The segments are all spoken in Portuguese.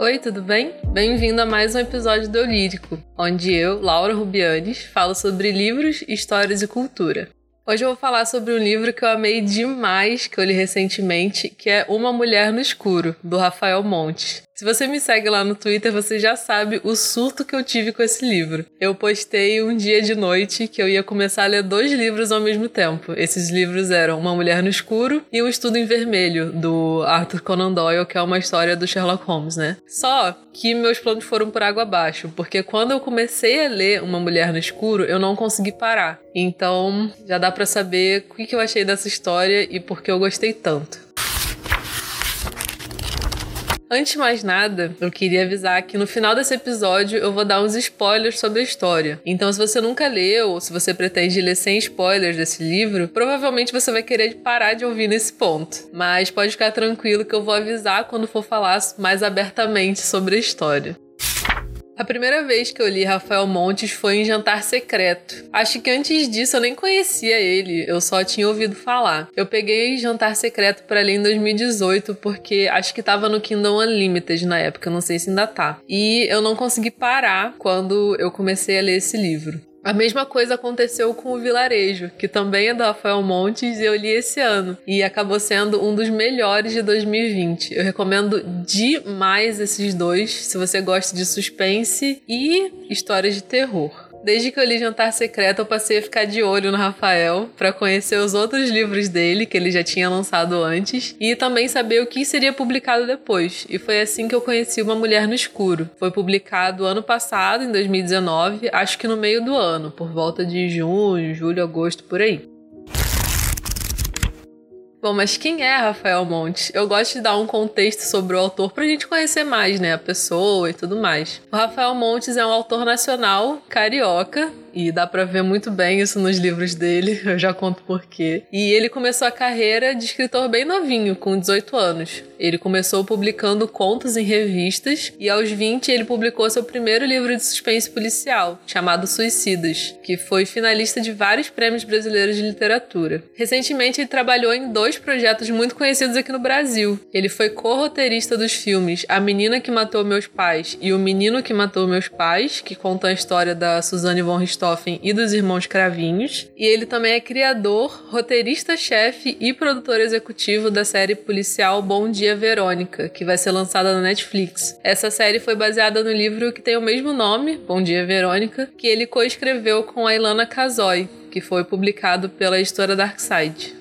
Oi, tudo bem? Bem-vindo a mais um episódio do Lírico, onde eu, Laura Rubianes, falo sobre livros, histórias e cultura. Hoje eu vou falar sobre um livro que eu amei demais, que eu li recentemente, que é Uma Mulher no Escuro, do Rafael Montes. Se você me segue lá no Twitter, você já sabe o surto que eu tive com esse livro. Eu postei um dia de noite que eu ia começar a ler dois livros ao mesmo tempo. Esses livros eram Uma Mulher no Escuro e Um Estudo em Vermelho, do Arthur Conan Doyle, que é uma história do Sherlock Holmes, né? Só que meus planos foram por água abaixo, porque quando eu comecei a ler Uma Mulher no Escuro, eu não consegui parar. Então, já dá para saber o que eu achei dessa história e por que eu gostei tanto. Antes de mais nada, eu queria avisar que no final desse episódio eu vou dar uns spoilers sobre a história. Então, se você nunca leu ou se você pretende ler sem spoilers desse livro, provavelmente você vai querer parar de ouvir nesse ponto. Mas pode ficar tranquilo que eu vou avisar quando for falar mais abertamente sobre a história. A primeira vez que eu li Rafael Montes foi em Jantar Secreto. Acho que antes disso eu nem conhecia ele, eu só tinha ouvido falar. Eu peguei Jantar Secreto para ler em 2018 porque acho que tava no Kindle Unlimited na época, não sei se ainda tá. E eu não consegui parar quando eu comecei a ler esse livro. A mesma coisa aconteceu com o Vilarejo, que também é do Rafael Montes e eu li esse ano. E acabou sendo um dos melhores de 2020. Eu recomendo demais esses dois, se você gosta de suspense e histórias de terror. Desde que eu li Jantar Secreto, eu passei a ficar de olho no Rafael para conhecer os outros livros dele que ele já tinha lançado antes e também saber o que seria publicado depois. E foi assim que eu conheci Uma Mulher no Escuro. Foi publicado ano passado, em 2019, acho que no meio do ano, por volta de junho, julho, agosto, por aí. Bom, mas quem é Rafael Montes? Eu gosto de dar um contexto sobre o autor pra gente conhecer mais, né, a pessoa e tudo mais. O Rafael Montes é um autor nacional carioca e dá para ver muito bem isso nos livros dele, eu já conto por quê. E ele começou a carreira de escritor bem novinho, com 18 anos. Ele começou publicando contos em revistas e aos 20 ele publicou seu primeiro livro de suspense policial, chamado Suicidas, que foi finalista de vários prêmios brasileiros de literatura. Recentemente ele trabalhou em dois projetos muito conhecidos aqui no Brasil. Ele foi co-roteirista dos filmes A Menina que Matou Meus Pais e O Menino que Matou Meus Pais, que contam a história da Suzanne von Richthofen e dos irmãos Cravinhos. E ele também é criador, roteirista-chefe e produtor executivo da série policial Bom Dia Verônica, que vai ser lançada na Netflix. Essa série foi baseada no livro que tem o mesmo nome, Bom Dia Verônica, que ele coescreveu com a Ilana Kazoy, que foi publicado pela editora Darkside.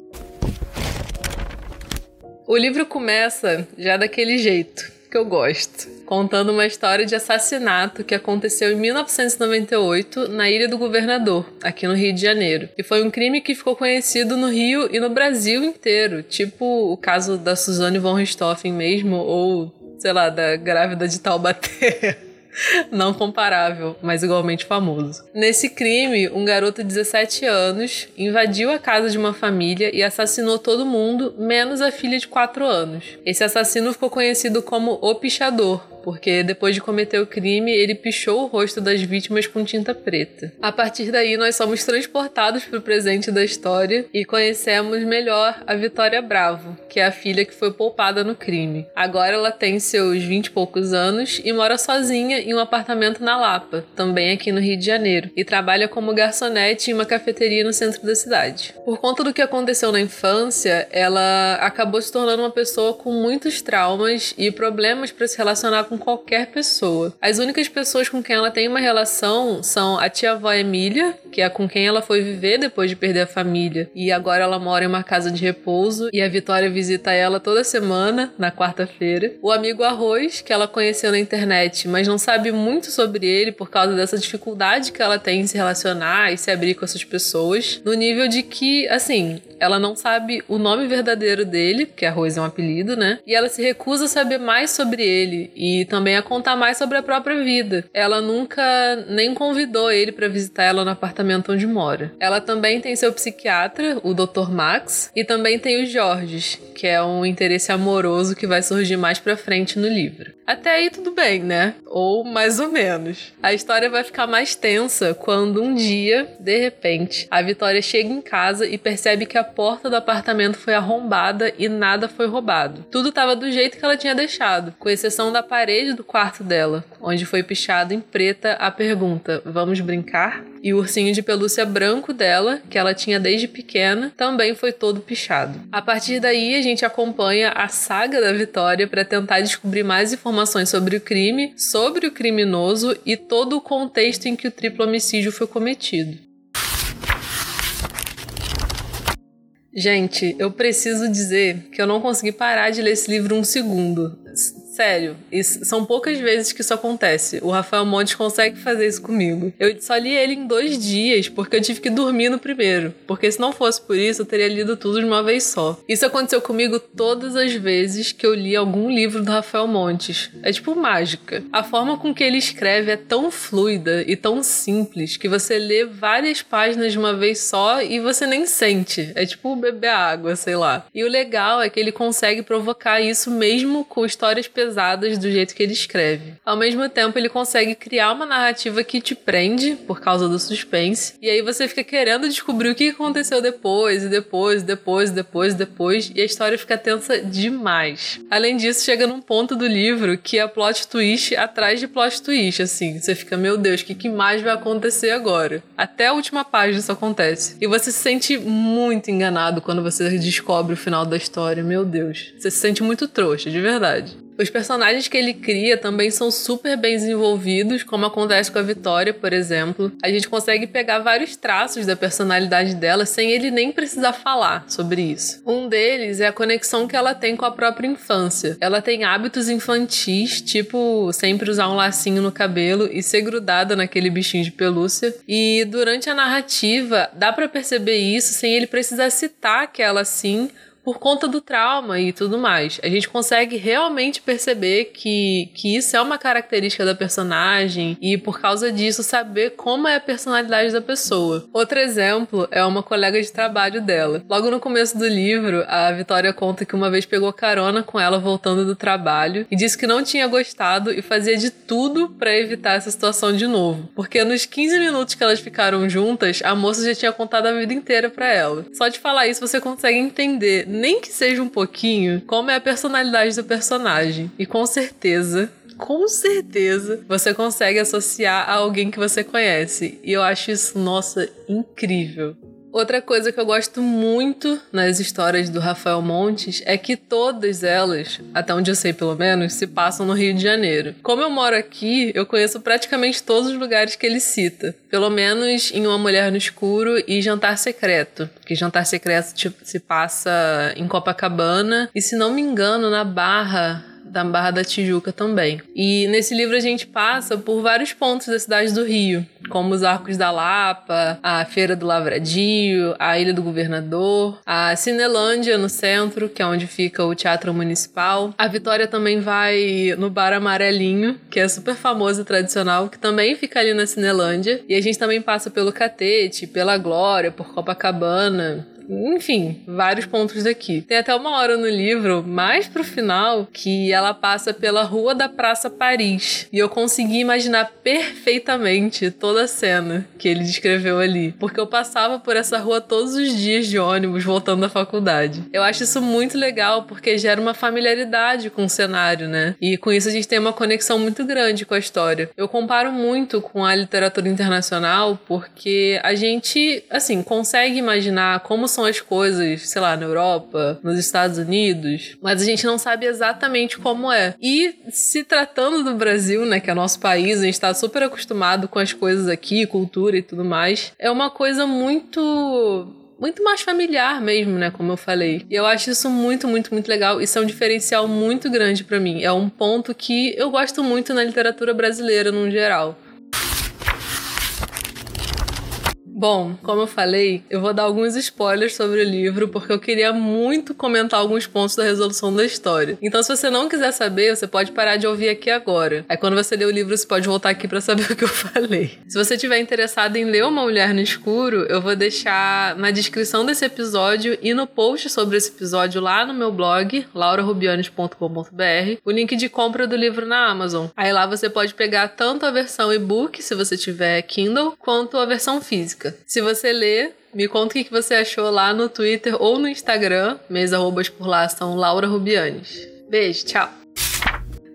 O livro começa já daquele jeito que eu gosto, contando uma história de assassinato que aconteceu em 1998 na Ilha do Governador, aqui no Rio de Janeiro. E foi um crime que ficou conhecido no Rio e no Brasil inteiro, tipo o caso da Suzane von Richthofen mesmo, ou sei lá, da grávida de Taubaté. não comparável, mas igualmente famoso. Nesse crime, um garoto de 17 anos invadiu a casa de uma família e assassinou todo mundo, menos a filha de 4 anos. Esse assassino ficou conhecido como o Pichador, porque depois de cometer o crime, ele pichou o rosto das vítimas com tinta preta. A partir daí, nós somos transportados para o presente da história e conhecemos melhor a Vitória Bravo, que é a filha que foi poupada no crime. Agora ela tem seus 20 e poucos anos e mora sozinha em um apartamento na Lapa, também aqui no Rio de Janeiro, e trabalha como garçonete em uma cafeteria no centro da cidade. Por conta do que aconteceu na infância, ela acabou se tornando uma pessoa com muitos traumas e problemas para se relacionar com qualquer pessoa. As únicas pessoas com quem ela tem uma relação são a tia-avó Emília, que é com quem ela foi viver depois de perder a família, e agora ela mora em uma casa de repouso, e a Vitória visita ela toda semana, na quarta-feira. O amigo Arroz, que ela conheceu na internet, mas não sabe muito sobre ele por causa dessa dificuldade que ela tem em se relacionar e se abrir com essas pessoas, no nível de que, assim, ela não sabe o nome verdadeiro dele, porque Arroz é um apelido, né? E ela se recusa a saber mais sobre ele e também a contar mais sobre a própria vida. Ela nunca nem convidou ele para visitar ela no apartamento onde mora. Ela também tem seu psiquiatra, o Dr. Max, e também tem o Jorge, que é um interesse amoroso que vai surgir mais pra frente no livro. Até aí tudo bem, né? Ou mais ou menos. A história vai ficar mais tensa quando um dia, de repente, a Vitória chega em casa e percebe que a porta do apartamento foi arrombada e nada foi roubado. Tudo estava do jeito que ela tinha deixado, com exceção da parede do quarto dela, onde foi pichado em preta a pergunta: Vamos brincar? E o ursinho de pelúcia branco dela, que ela tinha desde pequena, também foi todo pichado. A partir daí, a gente acompanha a saga da Vitória para tentar descobrir mais informações sobre o crime, sobre o criminoso e todo o contexto em que o triplo homicídio foi cometido. Gente, eu preciso dizer que eu não consegui parar de ler esse livro um segundo. Sério, isso, são poucas vezes que isso acontece. O Rafael Montes consegue fazer isso comigo. Eu só li ele em dois dias, porque eu tive que dormir no primeiro. Porque se não fosse por isso, eu teria lido tudo de uma vez só. Isso aconteceu comigo todas as vezes que eu li algum livro do Rafael Montes. É tipo mágica. A forma com que ele escreve é tão fluida e tão simples que você lê várias páginas de uma vez só e você nem sente. É tipo beber água, sei lá. E o legal é que ele consegue provocar isso mesmo com histórias pesadas pesadas do jeito que ele escreve. Ao mesmo tempo, ele consegue criar uma narrativa que te prende por causa do suspense, e aí você fica querendo descobrir o que aconteceu depois, e depois, depois, depois, depois, e a história fica tensa demais. Além disso, chega num ponto do livro que é plot twist atrás de plot twist, assim. Você fica, meu Deus, o que, que mais vai acontecer agora? Até a última página isso acontece. E você se sente muito enganado quando você descobre o final da história, meu Deus. Você se sente muito trouxa, de verdade. Os personagens que ele cria também são super bem desenvolvidos, como acontece com a Vitória, por exemplo. A gente consegue pegar vários traços da personalidade dela sem ele nem precisar falar sobre isso. Um deles é a conexão que ela tem com a própria infância. Ela tem hábitos infantis, tipo sempre usar um lacinho no cabelo e ser grudada naquele bichinho de pelúcia. E durante a narrativa, dá para perceber isso sem ele precisar citar que ela assim por conta do trauma e tudo mais. A gente consegue realmente perceber que, que isso é uma característica da personagem e, por causa disso, saber como é a personalidade da pessoa. Outro exemplo é uma colega de trabalho dela. Logo no começo do livro, a Vitória conta que uma vez pegou carona com ela voltando do trabalho e disse que não tinha gostado e fazia de tudo para evitar essa situação de novo. Porque nos 15 minutos que elas ficaram juntas, a moça já tinha contado a vida inteira para ela. Só de falar isso você consegue entender nem que seja um pouquinho, como é a personalidade do personagem. E com certeza com certeza você consegue associar a alguém que você conhece. E eu acho isso, nossa, incrível. Outra coisa que eu gosto muito nas histórias do Rafael Montes é que todas elas, até onde eu sei pelo menos, se passam no Rio de Janeiro. Como eu moro aqui, eu conheço praticamente todos os lugares que ele cita. Pelo menos em Uma Mulher no Escuro e Jantar Secreto. Que Jantar Secreto tipo, se passa em Copacabana e, se não me engano, na Barra da Barra da Tijuca também. E nesse livro a gente passa por vários pontos da cidade do Rio, como os Arcos da Lapa, a Feira do Lavradio, a Ilha do Governador, a Cinelândia no centro, que é onde fica o Teatro Municipal. A Vitória também vai no Bar Amarelinho, que é super famoso e tradicional, que também fica ali na Cinelândia. E a gente também passa pelo Catete, pela Glória, por Copacabana, enfim, vários pontos daqui. Tem até uma hora no livro, mais pro final, que ela passa pela rua da Praça Paris. E eu consegui imaginar perfeitamente toda a cena que ele descreveu ali. Porque eu passava por essa rua todos os dias de ônibus voltando da faculdade. Eu acho isso muito legal porque gera uma familiaridade com o cenário, né? E com isso a gente tem uma conexão muito grande com a história. Eu comparo muito com a literatura internacional porque a gente, assim, consegue imaginar como são as coisas, sei lá, na Europa, nos Estados Unidos, mas a gente não sabe exatamente como é. E se tratando do Brasil, né, que é nosso país, a gente tá super acostumado com as coisas aqui, cultura e tudo mais, é uma coisa muito muito mais familiar mesmo, né? Como eu falei. E eu acho isso muito, muito, muito legal. Isso é um diferencial muito grande para mim. É um ponto que eu gosto muito na literatura brasileira, no geral. Bom, como eu falei, eu vou dar alguns spoilers sobre o livro porque eu queria muito comentar alguns pontos da resolução da história. Então, se você não quiser saber, você pode parar de ouvir aqui agora. Aí, quando você ler o livro, você pode voltar aqui para saber o que eu falei. Se você tiver interessado em ler Uma Mulher no Escuro, eu vou deixar na descrição desse episódio e no post sobre esse episódio lá no meu blog, laurarubianes.com.br, o link de compra do livro na Amazon. Aí lá você pode pegar tanto a versão e-book, se você tiver Kindle, quanto a versão física. Se você ler, me conta o que você achou lá no Twitter ou no Instagram. Meus arrobas por lá são Laura Rubianes. Beijo, tchau!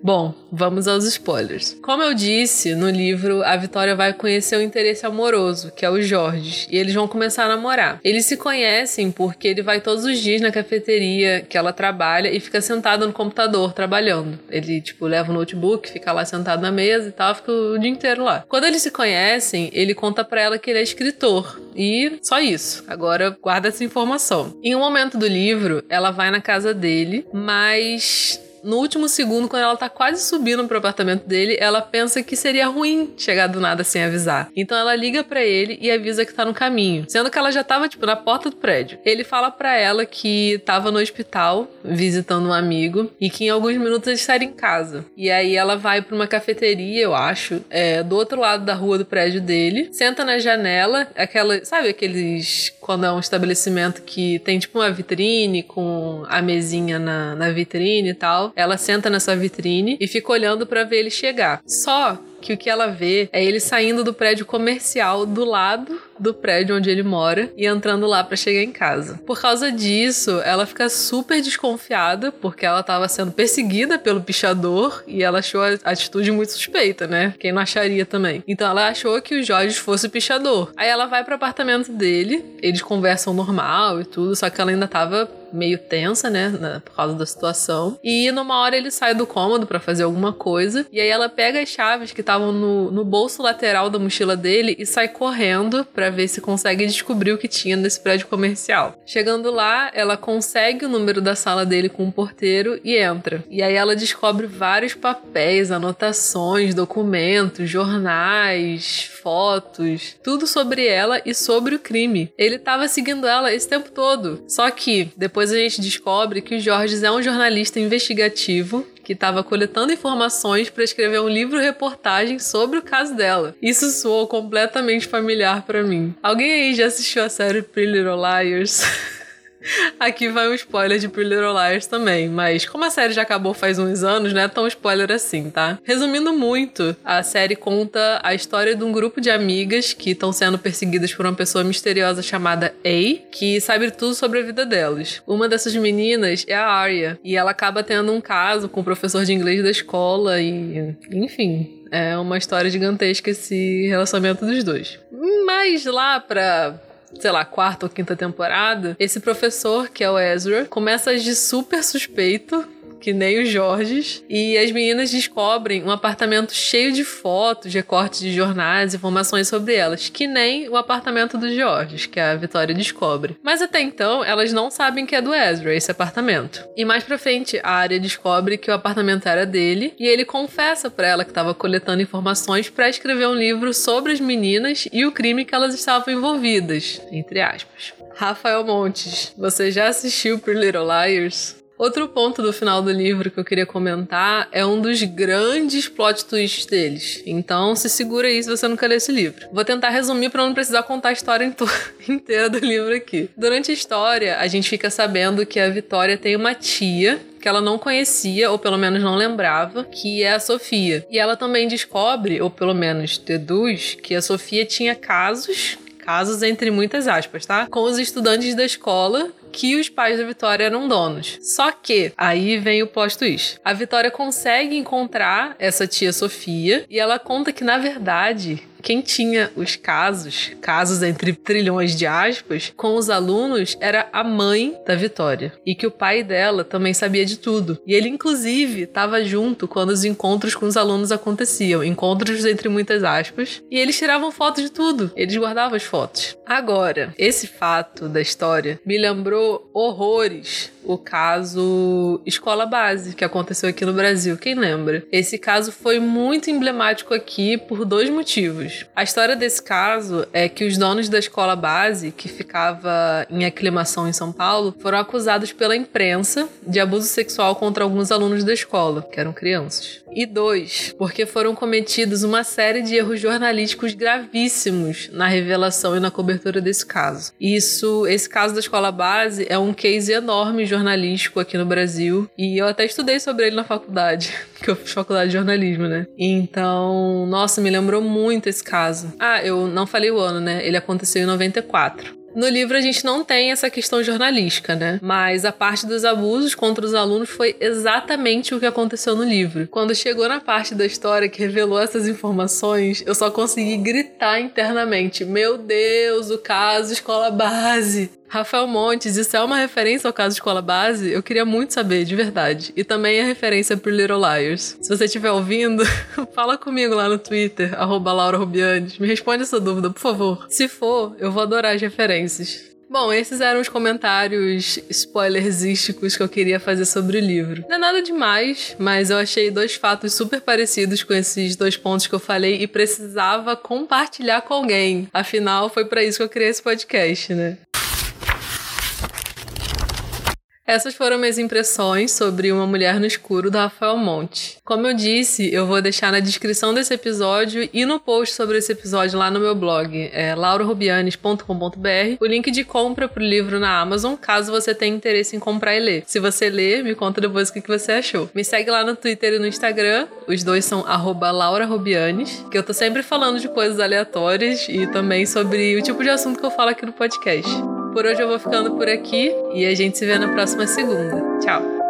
Bom, vamos aos spoilers. Como eu disse, no livro a Vitória vai conhecer o interesse amoroso, que é o Jorge, e eles vão começar a namorar. Eles se conhecem porque ele vai todos os dias na cafeteria que ela trabalha e fica sentado no computador trabalhando. Ele, tipo, leva o notebook, fica lá sentado na mesa e tal, fica o dia inteiro lá. Quando eles se conhecem, ele conta para ela que ele é escritor. E só isso. Agora guarda essa informação. Em um momento do livro, ela vai na casa dele, mas no último segundo, quando ela tá quase subindo pro apartamento dele, ela pensa que seria ruim chegar do nada sem avisar. Então ela liga para ele e avisa que tá no caminho, sendo que ela já tava, tipo, na porta do prédio. Ele fala para ela que tava no hospital visitando um amigo e que em alguns minutos ele estaria em casa. E aí ela vai para uma cafeteria, eu acho, é, do outro lado da rua do prédio dele, senta na janela, aquela, sabe aqueles quando é um estabelecimento que tem tipo uma vitrine com a mesinha na, na vitrine e tal. Ela senta nessa vitrine e fica olhando para ver ele chegar. Só que o que ela vê é ele saindo do prédio comercial do lado do prédio onde ele mora e entrando lá para chegar em casa. Por causa disso, ela fica super desconfiada porque ela estava sendo perseguida pelo pichador e ela achou a atitude muito suspeita, né? Quem não acharia também. Então ela achou que o Jorge fosse o pichador. Aí ela vai para apartamento dele, eles conversam normal e tudo, só que ela ainda tava meio tensa, né, por causa da situação. E numa hora ele sai do cômodo para fazer alguma coisa, e aí ela pega as chaves que estavam no, no bolso lateral da mochila dele e sai correndo para ver se consegue descobrir o que tinha nesse prédio comercial. Chegando lá, ela consegue o número da sala dele com o porteiro e entra. E aí ela descobre vários papéis, anotações, documentos, jornais, fotos, tudo sobre ela e sobre o crime. Ele estava seguindo ela esse tempo todo. Só que depois a gente descobre que o Jorge é um jornalista investigativo que estava coletando informações para escrever um livro-reportagem sobre o caso dela. Isso soou completamente familiar para mim. Alguém aí já assistiu a série Pretty Little Liars? Aqui vai um spoiler de Pretty Little Liars também, mas como a série já acabou faz uns anos, não é tão spoiler assim, tá? Resumindo muito, a série conta a história de um grupo de amigas que estão sendo perseguidas por uma pessoa misteriosa chamada A, que sabe tudo sobre a vida delas. Uma dessas meninas é a Arya, e ela acaba tendo um caso com o professor de inglês da escola e, enfim, é uma história gigantesca esse relacionamento dos dois. Mas lá pra sei lá, quarta ou quinta temporada, esse professor, que é o Ezra, começa a agir super suspeito que nem os Jorges. E as meninas descobrem um apartamento cheio de fotos, recortes de jornais, informações sobre elas, que nem o apartamento dos Jorges, que a Vitória descobre. Mas até então, elas não sabem que é do Ezra, esse apartamento. E mais pra frente, a Arya descobre que o apartamento era dele e ele confessa para ela que estava coletando informações para escrever um livro sobre as meninas e o crime que elas estavam envolvidas, entre aspas. Rafael Montes, você já assistiu Pretty Little Liars? Outro ponto do final do livro que eu queria comentar é um dos grandes plot twists deles. Então se segura aí se você nunca leu esse livro. Vou tentar resumir para não precisar contar a história inteira do livro aqui. Durante a história, a gente fica sabendo que a Vitória tem uma tia que ela não conhecia, ou pelo menos não lembrava, que é a Sofia. E ela também descobre, ou pelo menos deduz, que a Sofia tinha casos casos entre muitas aspas, tá? Com os estudantes da escola que os pais da Vitória eram donos. Só que aí vem o plot twist. A Vitória consegue encontrar essa tia Sofia e ela conta que na verdade quem tinha os casos, casos entre trilhões de aspas, com os alunos era a mãe da Vitória. E que o pai dela também sabia de tudo. E ele, inclusive, estava junto quando os encontros com os alunos aconteciam. Encontros entre muitas aspas. E eles tiravam fotos de tudo. Eles guardavam as fotos. Agora, esse fato da história me lembrou horrores o caso Escola Base, que aconteceu aqui no Brasil. Quem lembra? Esse caso foi muito emblemático aqui por dois motivos. A história desse caso é que os donos da escola base, que ficava em aclimação em São Paulo, foram acusados pela imprensa de abuso sexual contra alguns alunos da escola, que eram crianças. E dois, porque foram cometidos uma série de erros jornalísticos gravíssimos na revelação e na cobertura desse caso. Isso, esse caso da escola base é um case enorme jornalístico aqui no Brasil e eu até estudei sobre ele na faculdade, que eu fiz faculdade de jornalismo, né? Então, nossa, me lembrou muito esse caso. Ah, eu não falei o ano, né? Ele aconteceu em 94. No livro a gente não tem essa questão jornalística, né? Mas a parte dos abusos contra os alunos foi exatamente o que aconteceu no livro. Quando chegou na parte da história que revelou essas informações, eu só consegui gritar internamente: Meu Deus, o caso escola base! Rafael Montes, isso é uma referência ao caso Escola Base? Eu queria muito saber, de verdade. E também é referência pro Little Liars. Se você estiver ouvindo, fala comigo lá no Twitter, arroba Laura Rubianes. Me responde essa dúvida, por favor. Se for, eu vou adorar as referências. Bom, esses eram os comentários spoilersísticos que eu queria fazer sobre o livro. Não é nada demais, mas eu achei dois fatos super parecidos com esses dois pontos que eu falei e precisava compartilhar com alguém. Afinal, foi para isso que eu criei esse podcast, né? Essas foram minhas impressões sobre Uma Mulher no Escuro do Rafael Monte. Como eu disse, eu vou deixar na descrição desse episódio e no post sobre esse episódio lá no meu blog, é laurarubianes.com.br, o link de compra pro livro na Amazon, caso você tenha interesse em comprar e ler. Se você ler, me conta depois o que você achou. Me segue lá no Twitter e no Instagram, os dois são laurarubianes, que eu tô sempre falando de coisas aleatórias e também sobre o tipo de assunto que eu falo aqui no podcast. Por hoje eu vou ficando por aqui e a gente se vê na próxima segunda. Tchau!